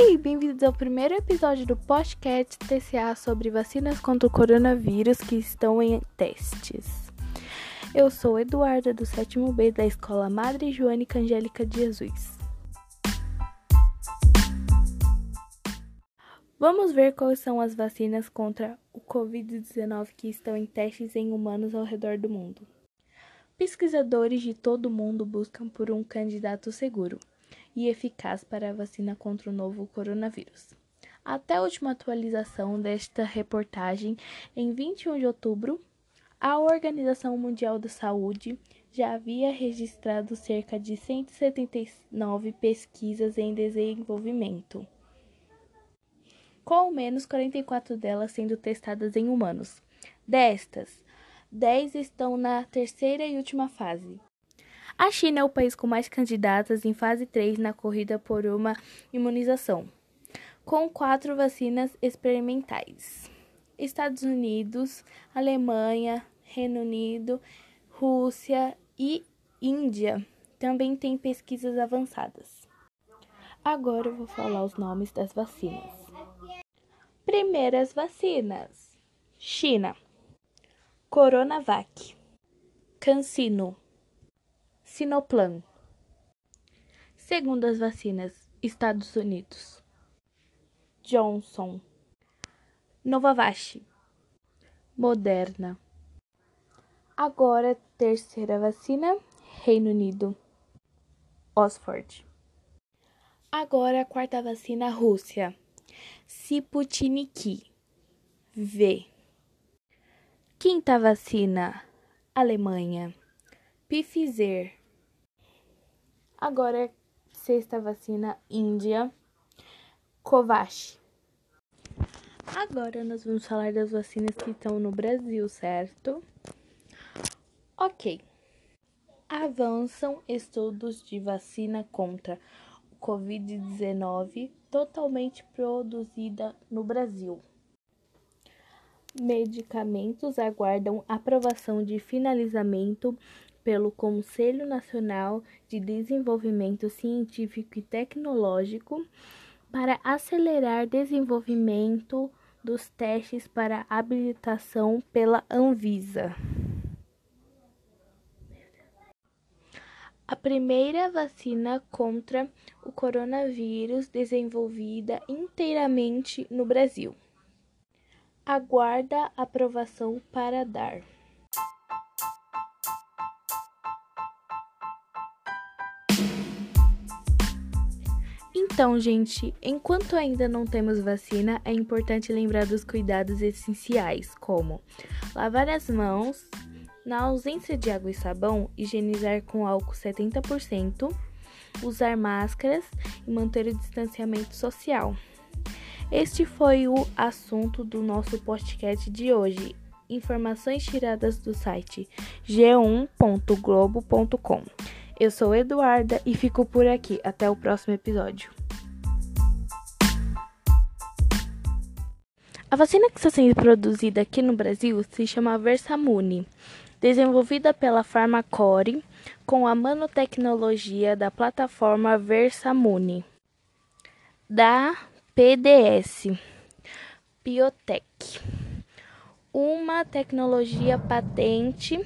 Oi, bem-vindos ao primeiro episódio do podcast TCA sobre vacinas contra o coronavírus que estão em testes. Eu sou Eduarda, do sétimo B da Escola Madre Joânica Angélica de Jesus. Vamos ver quais são as vacinas contra o Covid-19 que estão em testes em humanos ao redor do mundo. Pesquisadores de todo o mundo buscam por um candidato seguro e eficaz para a vacina contra o novo coronavírus. Até a última atualização desta reportagem, em 21 de outubro, a Organização Mundial da Saúde já havia registrado cerca de 179 pesquisas em desenvolvimento, com ao menos 44 delas sendo testadas em humanos. Destas, 10 estão na terceira e última fase. A China é o país com mais candidatas em fase 3 na corrida por uma imunização, com quatro vacinas experimentais. Estados Unidos, Alemanha, Reino Unido, Rússia e Índia também têm pesquisas avançadas. Agora eu vou falar os nomes das vacinas. Primeiras vacinas: China, Coronavac, Cancino. Sinoplan. Segundo as vacinas, Estados Unidos. Johnson. Novavax. Moderna. Agora, terceira vacina, Reino Unido. Oxford. Agora, a quarta vacina, Rússia. Sputnik V. Quinta vacina, Alemanha. Pfizer. Agora, sexta vacina, Índia, Covax. Agora nós vamos falar das vacinas que estão no Brasil, certo? Ok. Avançam estudos de vacina contra o Covid-19 totalmente produzida no Brasil. Medicamentos aguardam aprovação de finalizamento pelo Conselho Nacional de Desenvolvimento Científico e Tecnológico para acelerar desenvolvimento dos testes para habilitação pela Anvisa. A primeira vacina contra o coronavírus desenvolvida inteiramente no Brasil. Aguarda aprovação para dar. Então, gente, enquanto ainda não temos vacina, é importante lembrar dos cuidados essenciais, como lavar as mãos, na ausência de água e sabão, higienizar com álcool 70%, usar máscaras e manter o distanciamento social. Este foi o assunto do nosso podcast de hoje. Informações tiradas do site g1.globo.com. Eu sou Eduarda e fico por aqui. Até o próximo episódio. A vacina que está sendo produzida aqui no Brasil se chama Versamune, desenvolvida pela Farmacore com a nanotecnologia da plataforma Versamune da PDS Biotech, uma tecnologia patente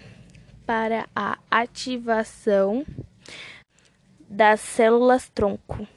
para a ativação das células tronco.